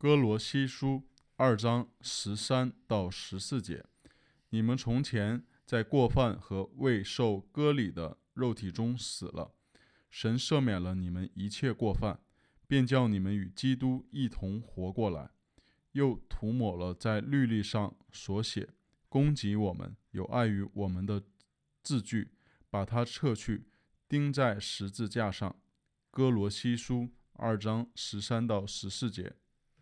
哥罗西书二章十三到十四节，你们从前在过犯和未受割礼的肉体中死了，神赦免了你们一切过犯，便叫你们与基督一同活过来，又涂抹了在律例上所写，攻击我们，有碍于我们的字句，把它撤去，钉在十字架上。哥罗西书二章十三到十四节。